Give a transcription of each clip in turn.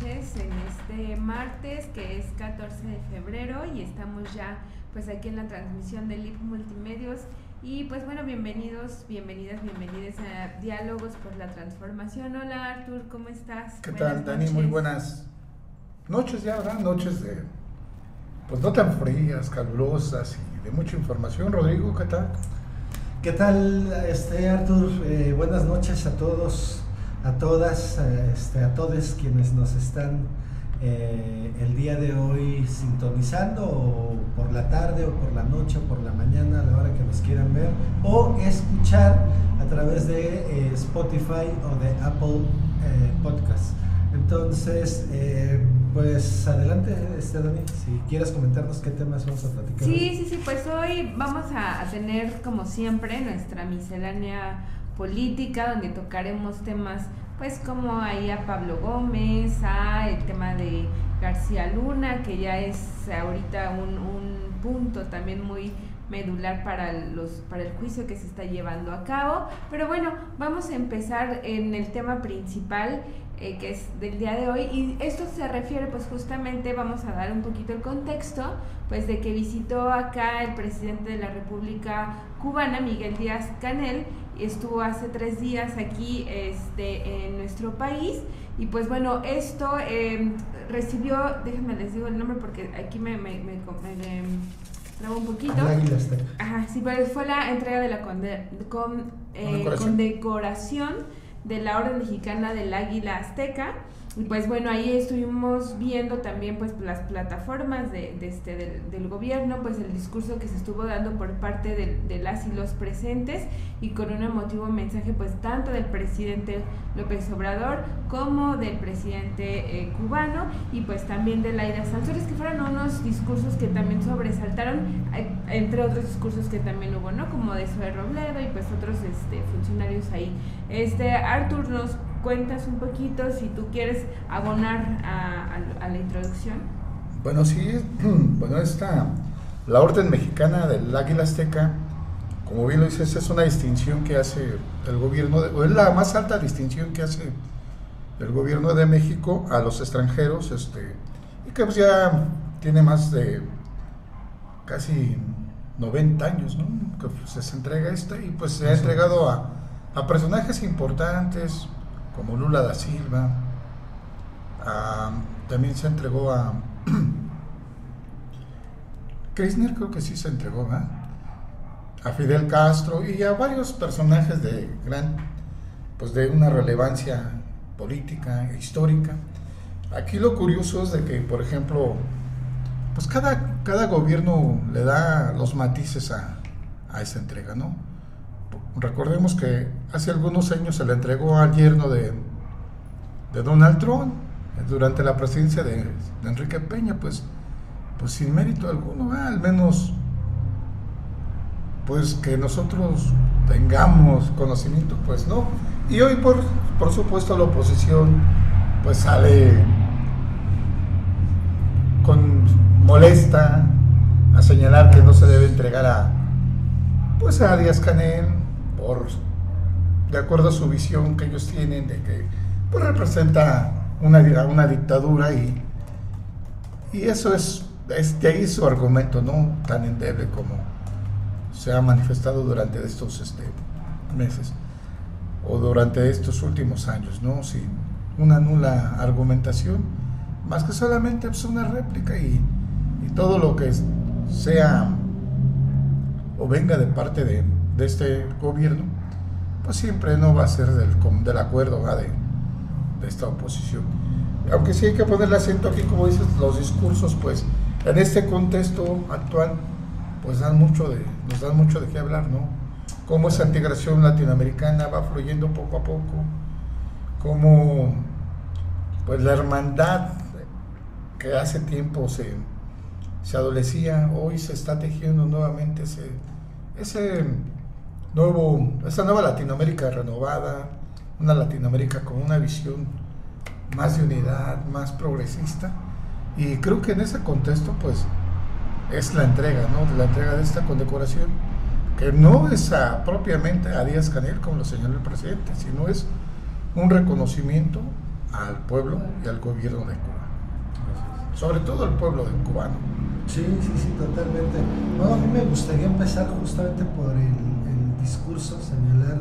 Noches en este martes que es 14 de febrero y estamos ya pues aquí en la transmisión de LIP Multimedios y pues bueno, bienvenidos, bienvenidas, bienvenidas a Diálogos por la Transformación. Hola Artur, ¿cómo estás? ¿Qué tal, Dani? Muy buenas noches ya, ¿verdad? Noches de, pues no tan frías, calurosas y de mucha información. Rodrigo, ¿qué tal? ¿Qué tal, este, Artur? Eh, buenas noches a todos, a todas, este, a todos quienes nos están eh, el día de hoy sintonizando o por la tarde o por la noche o por la mañana a la hora que nos quieran ver o escuchar a través de eh, Spotify o de Apple eh, Podcast. Entonces, pues adelante, este, Dani, si quieres comentarnos qué temas vamos a platicar. Sí, sí, sí, pues hoy vamos a, a tener como siempre nuestra miscelánea política donde tocaremos temas pues como ahí a Pablo Gómez, a el tema de García Luna, que ya es ahorita un, un punto también muy medular para los para el juicio que se está llevando a cabo. Pero bueno, vamos a empezar en el tema principal eh, que es del día de hoy y esto se refiere pues justamente vamos a dar un poquito el contexto pues de que visitó acá el presidente de la República Cubana Miguel Díaz Canel estuvo hace tres días aquí este, en nuestro país y pues bueno, esto em, recibió, déjenme les digo el nombre porque aquí me un poquito. Ajá, sí, pero fue la entrega de la con, eh, condecoración de la Orden Mexicana del Águila Azteca y pues bueno, ahí estuvimos viendo también pues las plataformas de, este, del, gobierno, pues el discurso que se estuvo dando por parte de, las y los presentes y con un emotivo mensaje pues tanto del presidente López Obrador como del presidente eh, cubano y pues también de Laida Sansores, que fueron unos discursos que también sobresaltaron, eh, entre otros discursos que también hubo, ¿no? Como de Zoe Robledo y pues otros este, funcionarios ahí. Este, Artur nos cuentas un poquito si tú quieres abonar a, la introducción. Bueno, sí, bueno, esta, la Orden Mexicana del Águila Azteca, como bien lo dices, es una distinción que hace el gobierno, de, o es la más alta distinción que hace el gobierno de México a los extranjeros, este, y que pues ya tiene más de casi 90 años, ¿no? Que pues, se entrega esta y pues se ha entregado a, a personajes importantes, como Lula da Silva. también se entregó a Kirchner, creo que sí se entregó, a Fidel Castro y a varios personajes de gran, pues de una relevancia política e histórica. Aquí lo curioso es de que, por ejemplo, pues cada, cada gobierno le da los matices a, a esa entrega, ¿no? Recordemos que hace algunos años se le entregó al yerno de, de Donald Trump durante la presidencia de, Enrique Peña, pues, pues sin mérito alguno, al menos pues que nosotros tengamos conocimiento, pues no. Y hoy por, por supuesto la oposición pues sale con molesta a señalar que no se debe entregar a pues a Díaz Canel de acuerdo a su visión que ellos tienen de que pues, representa una, una dictadura y, y eso es, es de ahí su argumento, no tan endeble como se ha manifestado durante estos este, meses o durante estos últimos años, ¿no? Sin una nula argumentación, más que solamente pues, una réplica y, y todo lo que sea o venga de parte de, de este gobierno, pues siempre no va a ser del, del acuerdo de, de, esta oposición. Aunque sí hay que poner el acento aquí, como dices, los discursos, pues en este contexto actual, pues dan mucho de, nos dan mucho de qué hablar, ¿no? Cómo esa integración latinoamericana va fluyendo poco a poco, cómo pues la hermandad que hace tiempo se, se adolecía, hoy se está tejiendo nuevamente ese nuevo, esa nueva Latinoamérica renovada, una Latinoamérica con una visión más de unidad, más progresista. Y creo que en ese contexto, pues, es la entrega, ¿no? La entrega de esta condecoración, que no es propiamente a Díaz Canel, como lo señaló el presidente, sino es un reconocimiento al pueblo y al gobierno de Cuba. Sobre todo al pueblo de cubano. Sí, sí, sí, totalmente. Bueno, a mí me gustaría empezar justamente por el discurso, señalar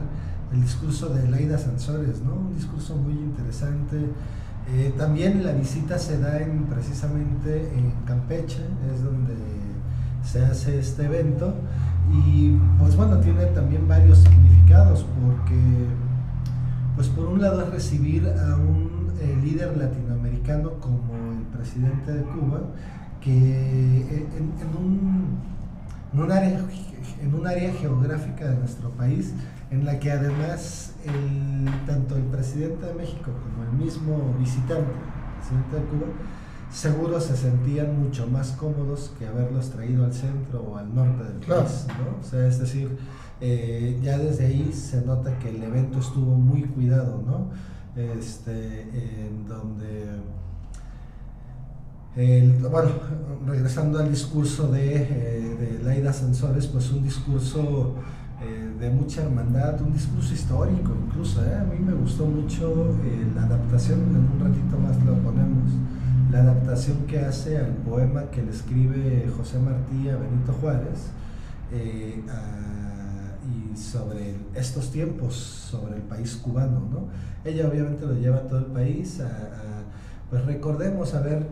el discurso de Laida Sansores, ¿no? Un discurso muy interesante. Eh, también la visita se da en, precisamente en Campeche, es donde se hace este evento. Y pues bueno, tiene también varios significados, porque pues por un lado es recibir a un eh, líder latinoamericano como el presidente de Cuba, que eh, en, un, en, un área, en un área geográfica de nuestro país, en la que además el, tanto el presidente de México como el mismo visitante, el presidente de Cuba, seguro se sentían mucho más cómodos que haberlos traído al centro o al norte del país, ¿no? O sea, es decir, eh, ya desde ahí se nota que el evento estuvo muy cuidado, ¿no? Este, en donde, bueno, regresando al discurso de, eh, de Laida Sansores, pues un discurso eh, de mucha hermandad, un discurso histórico incluso. ¿eh? A mí me gustó mucho eh, la adaptación, en un ratito más lo ponemos, la adaptación que hace al poema que le escribe José Martí a Benito Juárez y sobre estos tiempos, sobre el país cubano. ¿no? Ella obviamente lo lleva a todo el país, pues recordemos, a ver,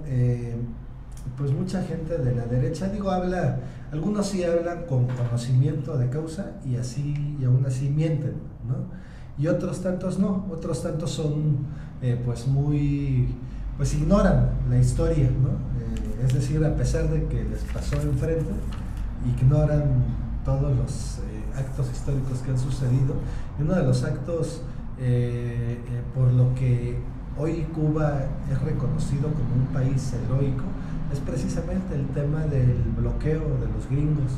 pues mucha gente de la derecha, digo, habla algunos sí hablan con conocimiento de causa y así y aún así mienten, ¿no? Y otros tantos no, otros tantos son eh, pues muy, pues ignoran la historia, ¿no? Eh, es decir, a pesar de que les pasó enfrente, ignoran todos los eh, actos históricos que han sucedido. Y uno de los actos por lo que hoy Cuba es reconocido como un país heroico, es precisamente el tema del bloqueo de los gringos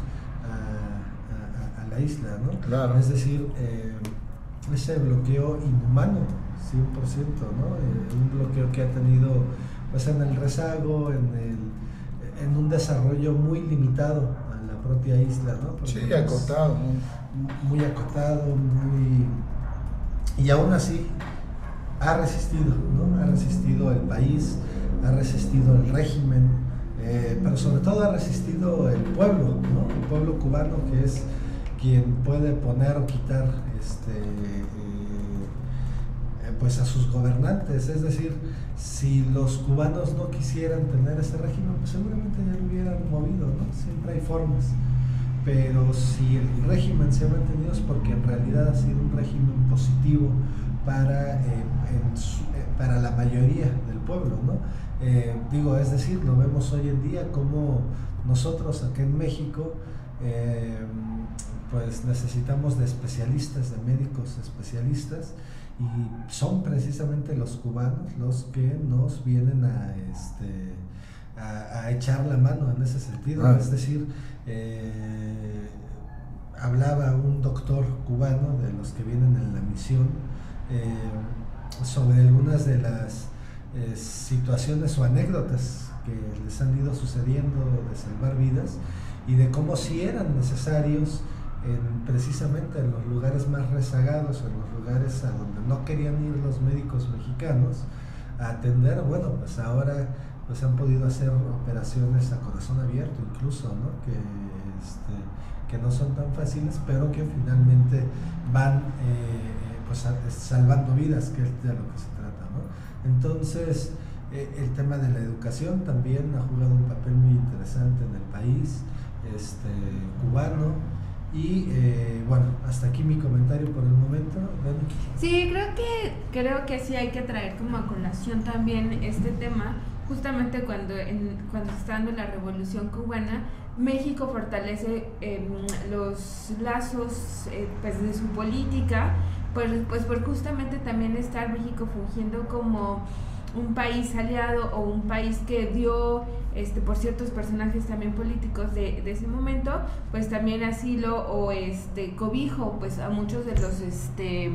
a, la isla, ¿no? Es decir, eh, ese bloqueo inhumano, 100%, ¿no? Eh, un bloqueo que ha tenido pues en el rezago, en, el, en un desarrollo muy limitado a la propia isla, ¿no? sí, acotado. Muy, muy acotado, muy... Y aún así ha resistido, ¿no? Ha resistido el país, ha resistido el régimen, eh, pero sobre todo ha resistido el pueblo, ¿no? el pueblo cubano que es quien puede poner o quitar este, eh, pues a sus gobernantes. Es decir, si los cubanos no quisieran tener ese régimen, pues seguramente ya lo hubieran movido, ¿no? siempre hay formas. Pero si el régimen se ha mantenido es porque en realidad ha sido un régimen positivo para, eh, para la mayoría del pueblo. ¿no? Eh, digo, es decir, lo vemos hoy en día como nosotros aquí en México, eh, pues necesitamos de especialistas, de médicos especialistas, y son precisamente los cubanos los que nos vienen a, este, a, echar la mano en ese sentido. Ah. Es decir, eh, hablaba un doctor cubano de los que vienen en la misión sobre algunas de las eh, situaciones o anécdotas que les han ido sucediendo de salvar vidas y de cómo si eran necesarios en, precisamente en los lugares más rezagados, en los lugares a donde no querían ir los médicos mexicanos a atender, bueno, pues ahora pues han podido hacer operaciones a corazón abierto incluso, ¿no? Que, este, que no son tan fáciles, pero que finalmente van eh, pues salvando vidas, que es de lo que se entonces, eh, el tema de la educación también ha jugado un papel muy interesante en el país este, cubano. Y eh, bueno, hasta aquí mi comentario por el momento. Sí, creo que, creo que sí hay que traer como a colación también este tema, justamente cuando, en, cuando está dando la revolución cubana, México fortalece em, los lazos eh, pues, de su política pues, pues por justamente también estar México fungiendo como un país aliado o un país que dio este por ciertos personajes también políticos de, ese momento pues también asilo o este cobijo pues a muchos de los este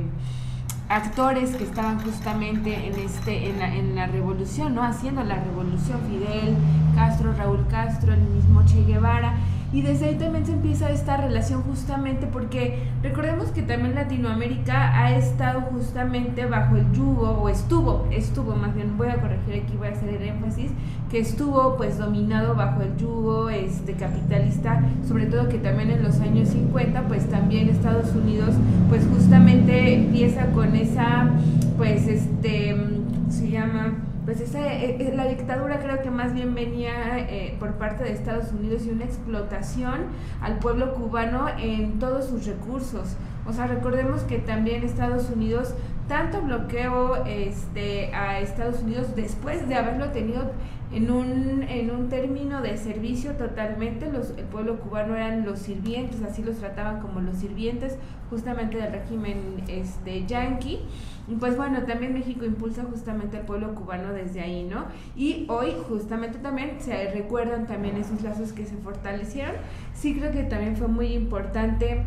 actores que estaban justamente en este en la, en la revolución no haciendo la revolución Fidel Castro Raúl Castro el mismo Che Guevara Y desde ahí también se empieza esta relación justamente porque recordemos que también Latinoamérica ha estado justamente bajo el yugo, o estuvo, estuvo, más bien voy a corregir aquí, voy a hacer el énfasis, que estuvo pues dominado bajo el yugo este, capitalista, sobre todo que también en los años 50 pues también Estados Unidos pues justamente empieza con esa pues este, se llama pues esa, eh, eh, la dictadura creo que más bien venía eh, por parte de Estados Unidos y una explotación al pueblo cubano en todos sus recursos. O sea, recordemos que también Estados Unidos tanto bloqueó este, a Estados Unidos después de haberlo tenido en un, en un término de servicio totalmente. Los, el pueblo cubano eran los sirvientes, así los trataban como los sirvientes justamente del régimen este, yanqui. Pues bueno, también México impulsa justamente al pueblo cubano desde ahí, ¿no? Y hoy justamente también se recuerdan también esos lazos que se fortalecieron. Sí creo que también fue muy importante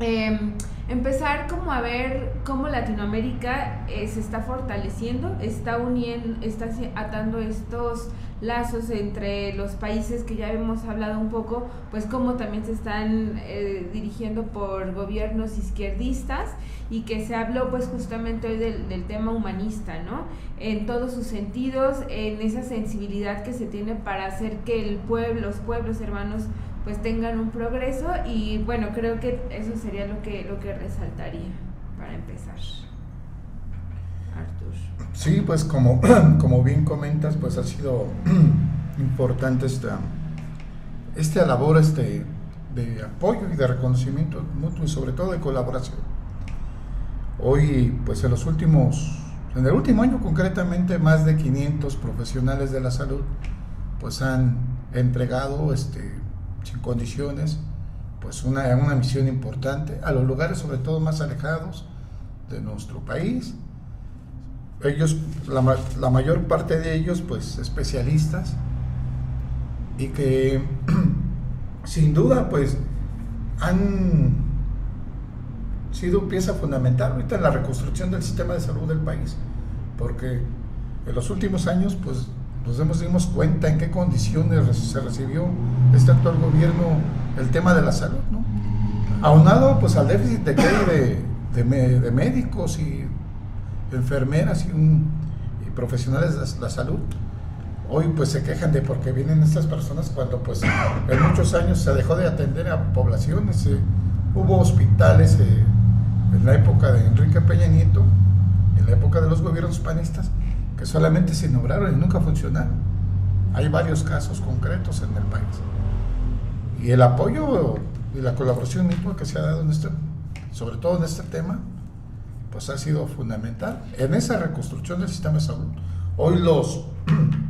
Em, empezar como a ver cómo Latinoamérica eh, se está fortaleciendo, está uniendo, está atando estos lazos entre los países que ya hemos hablado un poco, pues cómo también se están eh, dirigiendo por gobiernos izquierdistas y que se habló pues justamente hoy del, del, tema humanista, ¿no? En todos sus sentidos, en esa sensibilidad que se tiene para hacer que el pueblo, los pueblos hermanos pues tengan un progreso y bueno, creo que eso sería lo que, lo que resaltaría para empezar. Sí, pues como, como bien comentas, pues ha sido importante esta, esta labor este, de apoyo y de reconocimiento mutuo y sobre todo de colaboración. Hoy, pues en los últimos, en el último año concretamente, más de 500 profesionales de la salud pues han entregado este, sin condiciones, pues una, una misión importante a los lugares sobre todo más alejados de nuestro país. Ellos, la, la mayor parte de ellos, pues especialistas y que sin duda pues han sido pieza fundamental ahorita en la reconstrucción del sistema de salud del país, porque en los últimos años pues nos hemos dimos cuenta en qué condiciones se recibió este actual gobierno el tema de la salud, ¿no? Aunado pues al déficit de, de, de, médicos y enfermeras y, profesionales de la salud, hoy pues se quejan de por qué vienen estas personas cuando pues en muchos años se dejó de atender a poblaciones, eh, hubo hospitales eh, en la época de Enrique Peña Nieto, en la época de los gobiernos panistas, solamente se nombraron y nunca funcionaron. Hay varios casos concretos en el país. Y el apoyo y la colaboración misma que se ha dado en este, sobre todo en este tema, pues ha sido fundamental en esa reconstrucción del sistema de salud. Hoy los,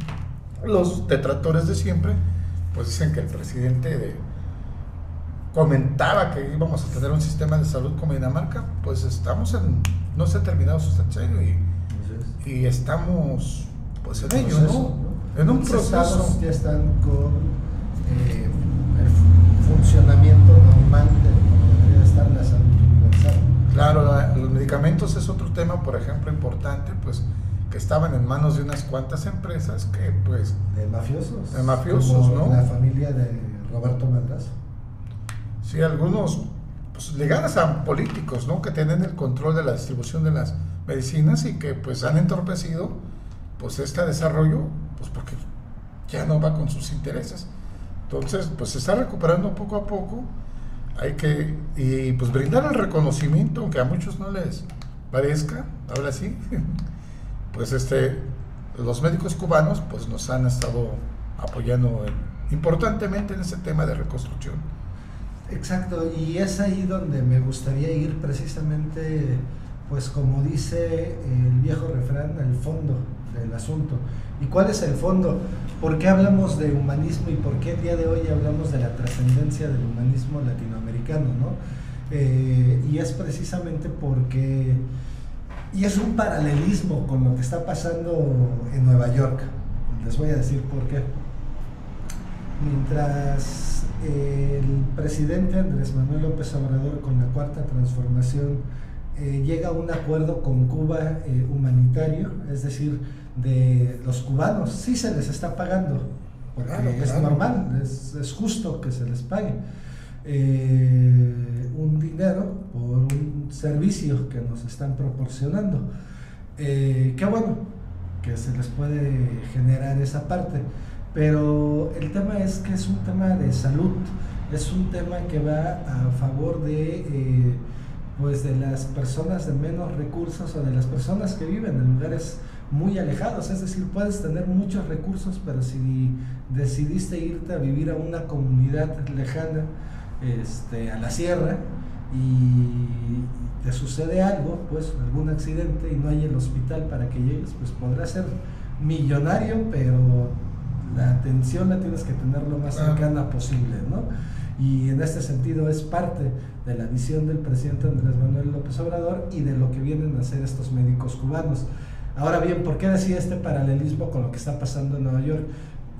los detractores de siempre, pues dicen que el presidente comentaba que íbamos a tener un sistema de salud como Dinamarca, pues estamos en, no se ha terminado su sexenio y y estamos pues en ello, ¿no? En un proceso. ya están con eh, el funcionamiento normal de como debería estar la salud Claro, los medicamentos es otro tema, por ejemplo, importante, pues que estaban en manos de unas cuantas empresas que pues... De mafiosos. De mafiosos, ¿no? La familia de Roberto Madrazo. Sí, algunos pues, ligadas a políticos, ¿no? Que tienen el control de la distribución de las medicinas y que pues han entorpecido pues este desarrollo pues porque ya no va con sus intereses. Entonces pues se está recuperando poco a poco. Hay que y pues brindar el reconocimiento aunque a muchos no les parezca, ahora sí. Pues este los médicos cubanos pues nos han estado apoyando importantemente en ese tema de reconstrucción. Exacto, y es ahí donde me gustaría ir precisamente pues como dice el viejo refrán, el fondo del asunto. ¿Y cuál es el fondo? ¿Por qué hablamos de humanismo y por qué día de hoy hablamos de la trascendencia del humanismo latinoamericano? ¿no? Eh, y es precisamente porque, y es un paralelismo con lo que está pasando en Nueva York. Les voy a decir por qué. Mientras el presidente Andrés Manuel López Obrador con la cuarta transformación eh, llega a un acuerdo con Cuba eh, humanitario, es decir, de los cubanos, sí se les está pagando, porque es normal, es, es, justo que se les pague eh, un dinero por un servicio que nos están proporcionando. Eh, qué bueno que se les puede generar esa parte, pero el tema es que es un tema de salud, es un tema que va a favor de... Eh, pues de las personas de menos recursos o de las personas que viven en lugares muy alejados, es decir, puedes tener muchos recursos, pero si decidiste irte a vivir a una comunidad lejana, este, a la sierra, y te sucede algo, pues algún accidente y no hay el hospital para que llegues, pues podrás ser millonario, pero la atención la tienes que tener lo más cercana posible, ¿no? Y en este sentido es parte de la visión del presidente Andrés Manuel López Obrador y de lo que vienen a hacer estos médicos cubanos. Ahora bien, ¿por qué decía este paralelismo con lo que está pasando en Nueva York?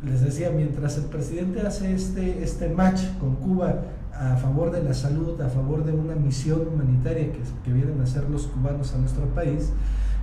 Les decía, mientras el presidente hace este, este match con Cuba a favor de la salud, a favor de una misión humanitaria que, vienen a hacer los cubanos a nuestro país,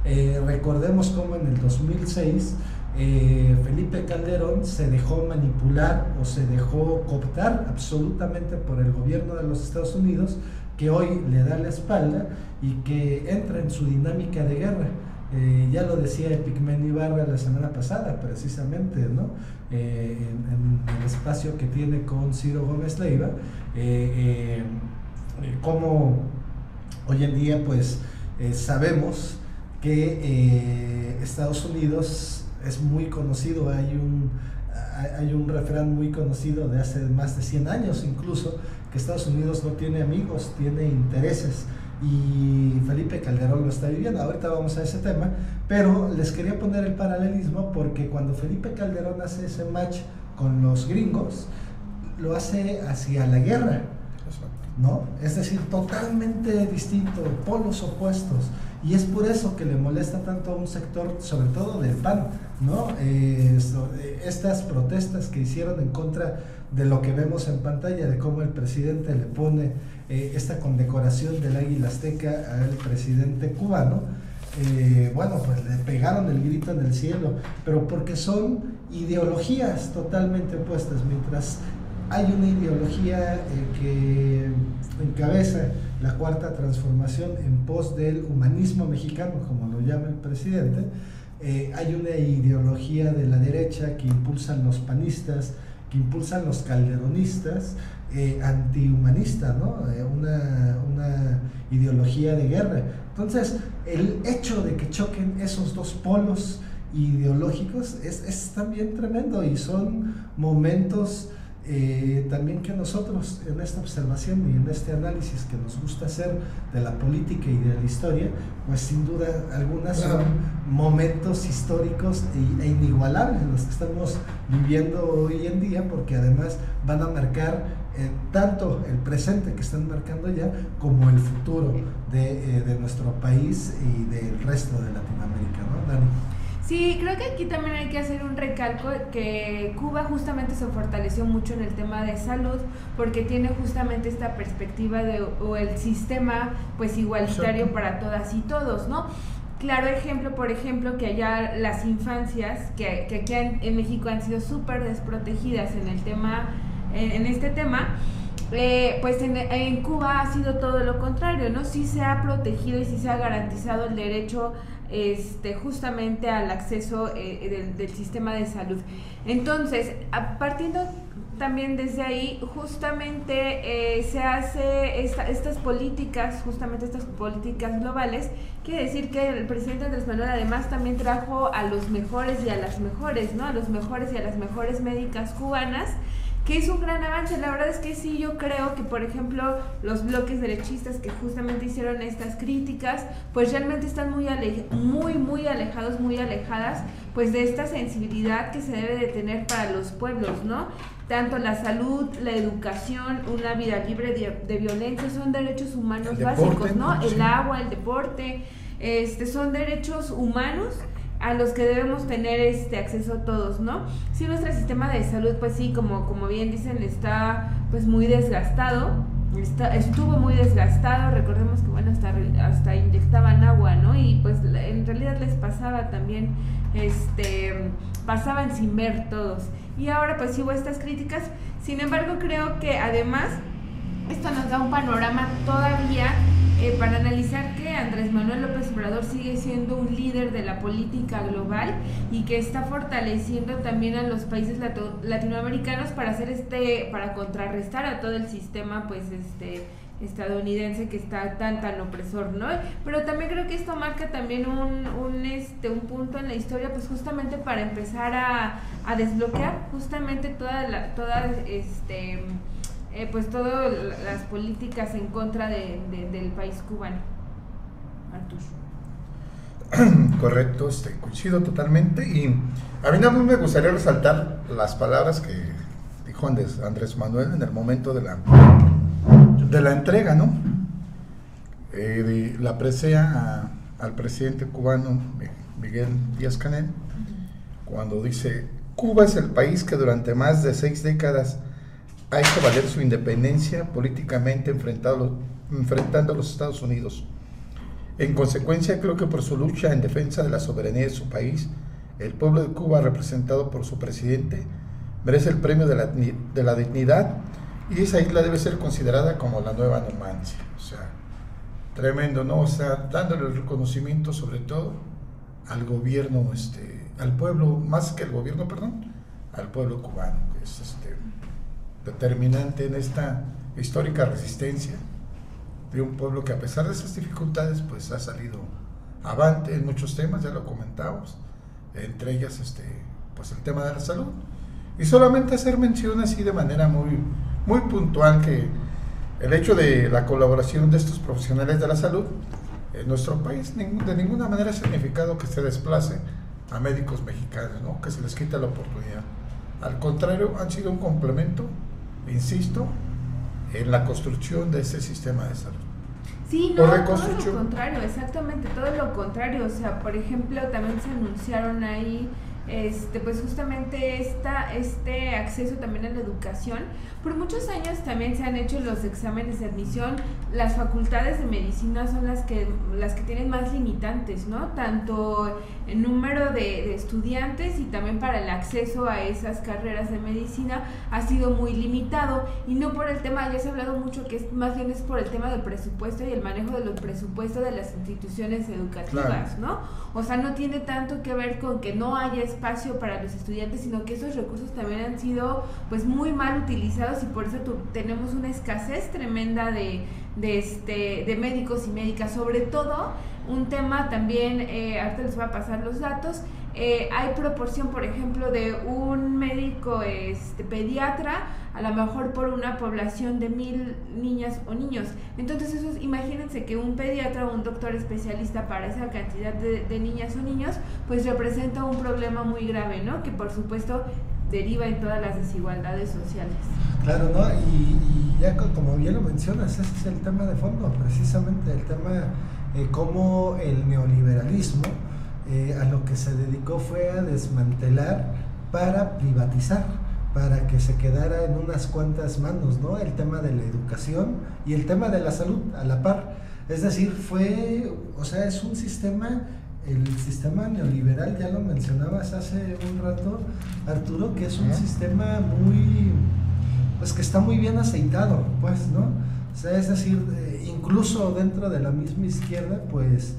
eh, recordemos cómo en el 2006 eh, Felipe Calderón se dejó manipular o se dejó cooptar absolutamente por el gobierno de los Estados Unidos, que hoy le da la espalda y que entra en su dinámica de guerra. Eh, ya lo decía Epigmen Ibarra la semana pasada, precisamente, ¿no? Eh, en, el espacio que tiene con Ciro Gómez Leiva, como hoy en día, pues, sabemos que Estados Unidos es muy conocido, hay un, hay un refrán muy conocido de hace más de 100 años incluso, que Estados Unidos no tiene amigos, tiene intereses y Felipe Calderón lo está viviendo. Ahorita vamos a ese tema, pero les quería poner el paralelismo porque cuando Felipe Calderón hace ese match con los gringos, lo hace hacia la guerra, ¿no? Es decir, totalmente distinto, polos opuestos. Y es por eso que le molesta tanto a un sector, sobre todo del PAN, ¿no? Eh, eh, estas protestas que hicieron en contra de lo que vemos en pantalla, de cómo el presidente le pone eh, esta condecoración del águila azteca al presidente cubano, bueno, pues le pegaron el grito en el cielo, pero porque son ideologías totalmente opuestas, mientras hay una ideología que encabeza la cuarta transformación en pos del humanismo mexicano, como lo llama el presidente, eh, hay una ideología de la derecha que impulsan los panistas, que impulsan los calderonistas, eh, antihumanista, ¿no? Eh, una, una, ideología de guerra. Entonces, el hecho de que choquen esos dos polos ideológicos es, es también tremendo y son momentos eh, también que nosotros en esta observación y en este análisis que nos gusta hacer de la política y de la historia, pues sin duda algunas son momentos históricos e, inigualables los que estamos viviendo hoy en día, porque además van a marcar eh, tanto el presente que están marcando ya como el futuro de, eh, de nuestro país y del resto de Latinoamérica, ¿no, Dani? Sí, creo que aquí también hay que hacer un recalco que Cuba justamente se fortaleció mucho en el tema de salud porque tiene justamente esta perspectiva de o el sistema pues igualitario para todas y todos, ¿no? Claro ejemplo, por ejemplo, que allá las infancias, que, que aquí en, México han sido súper desprotegidas en el tema, en, este tema, eh, pues en, en, Cuba ha sido todo lo contrario, ¿no? Sí se ha protegido y sí se ha garantizado el derecho este, justamente al acceso eh, del, sistema de salud. Entonces, partiendo también desde ahí, justamente eh, se hace estas políticas, justamente estas políticas globales, quiere decir que el presidente Andrés Manuel además también trajo a los mejores y a las mejores, ¿no? A los mejores y a las mejores médicas cubanas que es un gran avance. La verdad es que sí, yo creo que, por ejemplo, los bloques derechistas que justamente hicieron estas críticas, pues realmente están muy, muy, muy alejados, muy alejadas, pues de esta sensibilidad que se debe de tener para los pueblos, ¿no? Tanto la salud, la educación, una vida libre de, violencia, son derechos humanos básicos, ¿no? El agua, el deporte, este, son derechos humanos a los que debemos tener este acceso todos, ¿no? Si nuestro sistema de salud, pues sí, como, como bien dicen, está pues muy desgastado, estuvo muy desgastado, recordemos que bueno, hasta, hasta inyectaban agua, ¿no? Y pues en realidad les pasaba también, este, pasaban sin ver todos. Y ahora pues hubo estas críticas, sin embargo creo que además esto nos da un panorama todavía eh, para analizar que Andrés Manuel López Obrador sigue siendo un líder de la política global y que está fortaleciendo también a los países latinoamericanos para hacer este, para contrarrestar a todo el sistema, pues este estadounidense que está tan tan opresor, ¿no? Pero también creo que esto marca también un, este un punto en la historia, pues justamente para empezar a, a desbloquear justamente toda la, toda este eh, pues todas las políticas en contra de, del país cubano. Artur. Correcto, este, coincido totalmente y a mí nada más me gustaría resaltar las palabras que dijo Andrés, Andrés Manuel en el momento de la, de la entrega, ¿no? Eh, la presea al presidente cubano Miguel Díaz Canel cuando dice, Cuba es el país que durante más de seis décadas ha hecho valer su independencia políticamente enfrentado, enfrentando a los Estados Unidos. En consecuencia, creo que por su lucha en defensa de la soberanía de su país, el pueblo de Cuba, representado por su presidente, merece el premio de la, de la dignidad y esa isla debe ser considerada como la nueva Numancia. O sea, tremendo, ¿no? O sea, dándole el reconocimiento sobre todo al gobierno, este, al pueblo, más que el gobierno, perdón, al pueblo cubano, que es este, determinante en esta histórica resistencia de un pueblo que a pesar de esas dificultades pues ha salido avante en muchos temas, ya lo comentamos, entre ellas este, pues el tema de la salud. Y solamente hacer mención así de manera muy, muy puntual que el hecho de la colaboración de estos profesionales de la salud en nuestro país de ninguna manera ha significado que se desplace a médicos mexicanos, ¿no? que se les quita la oportunidad. Al contrario, han sido un complemento insisto, en la construcción de ese sistema de salud. Sí, no, todo lo contrario, exactamente, todo lo contrario. O sea, por ejemplo, también se anunciaron ahí este, pues justamente esta, este acceso también a la educación. Por muchos años también se han hecho los exámenes de admisión. Las facultades de medicina son las que, las que tienen más limitantes, ¿no? Tanto en número de, estudiantes y también para el acceso a esas carreras de medicina ha sido muy limitado. Y no por el tema, ya se ha hablado mucho que es, más bien es por el tema del presupuesto y el manejo de los presupuestos de las instituciones educativas, ¿no? O sea, no tiene tanto que ver con que no haya espacio para los estudiantes, sino que esos recursos también han sido pues muy mal utilizados y por eso tenemos una escasez tremenda de, de, este, de médicos y médicas, sobre todo un tema también, eh, ahorita les voy a pasar los datos, eh, hay proporción, por ejemplo, de un médico este, pediatra, a lo mejor por una población de mil niñas o niños. Entonces, eso imagínense que un pediatra o un doctor especialista para esa cantidad de, niñas o niños, pues representa un problema muy grave, ¿no? Que por supuesto deriva en todas las desigualdades sociales. Claro, ¿no? Y, ya como bien lo mencionas, ese es el tema de fondo, precisamente el tema eh, cómo el neoliberalismo eh, a lo que se dedicó fue a desmantelar para privatizar, para que se quedara en unas cuantas manos, ¿no? El tema de la educación y el tema de la salud a la par. Es decir, fue, o sea, es un sistema, el sistema neoliberal, ya lo mencionabas hace un rato, Arturo, que es un sistema muy, pues que está muy bien aceitado, pues, ¿no? O sea, es decir, eh, incluso dentro de la misma izquierda, pues,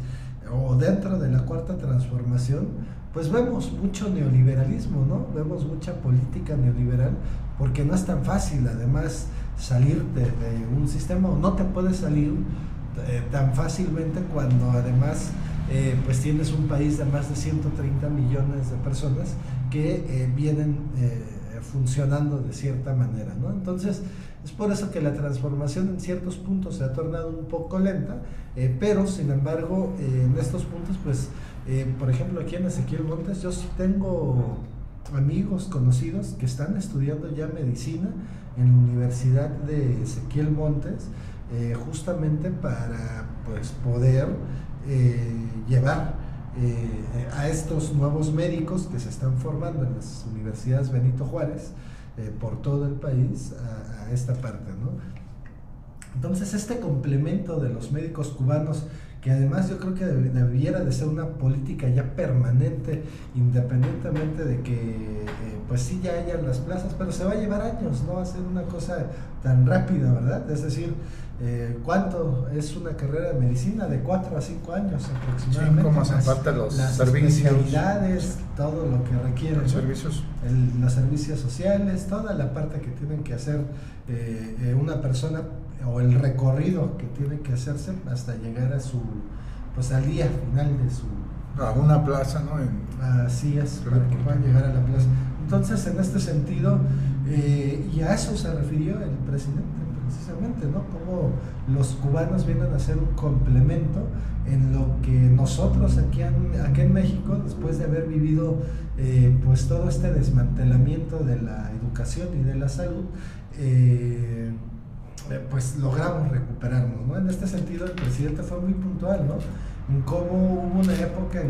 o dentro de la cuarta transformación, pues vemos mucho neoliberalismo, ¿no? Vemos mucha política neoliberal, porque no es tan fácil además salirte de un sistema, o no te puedes salir eh, tan fácilmente cuando además eh, pues tienes un país de más de 130 millones de personas que eh, vienen funcionando de cierta manera, ¿no? Entonces, es por eso que la transformación en ciertos puntos se ha tornado un poco lenta, eh, pero sin embargo eh, en estos puntos, pues, eh, por ejemplo aquí en Ezequiel Montes, yo sí tengo amigos conocidos que están estudiando ya medicina en la Universidad de Ezequiel Montes, justamente para pues, poder llevar a estos nuevos médicos que se están formando en las universidades Benito Juárez, eh, por todo el país a, esta parte. ¿no? Entonces este complemento de los médicos cubanos que además yo creo que debiera de ser una política ya permanente, independientemente de que eh, pues sí ya hayan las plazas, pero se va a llevar años, no va a ser una cosa tan rápida, ¿verdad? Es decir, eh, ¿cuánto es una carrera de medicina? De 4 a 5 años aproximadamente. Sí, como hacen falta los las servicios. especialidades, todo lo que requieren. Los ¿no? servicios. El- los servicios sociales, toda la parte que tienen que hacer eh, eh, una persona o el recorrido que tiene que hacerse hasta llegar a su, pues al día final de su, A una plaza, ¿no? En- Así es, para que puedan llegar a la plaza. Entonces, en este sentido, eh, y a eso se refirió el presidente, precisamente, ¿no? Cómo los cubanos vienen a ser un complemento en lo que nosotros aquí en, aquí en México, después de haber vivido eh, pues todo este desmantelamiento de la educación y de la salud, eh, eh, pues logramos recuperarnos, ¿no? En este sentido, el presidente fue muy puntual, ¿no? En cómo hubo una época en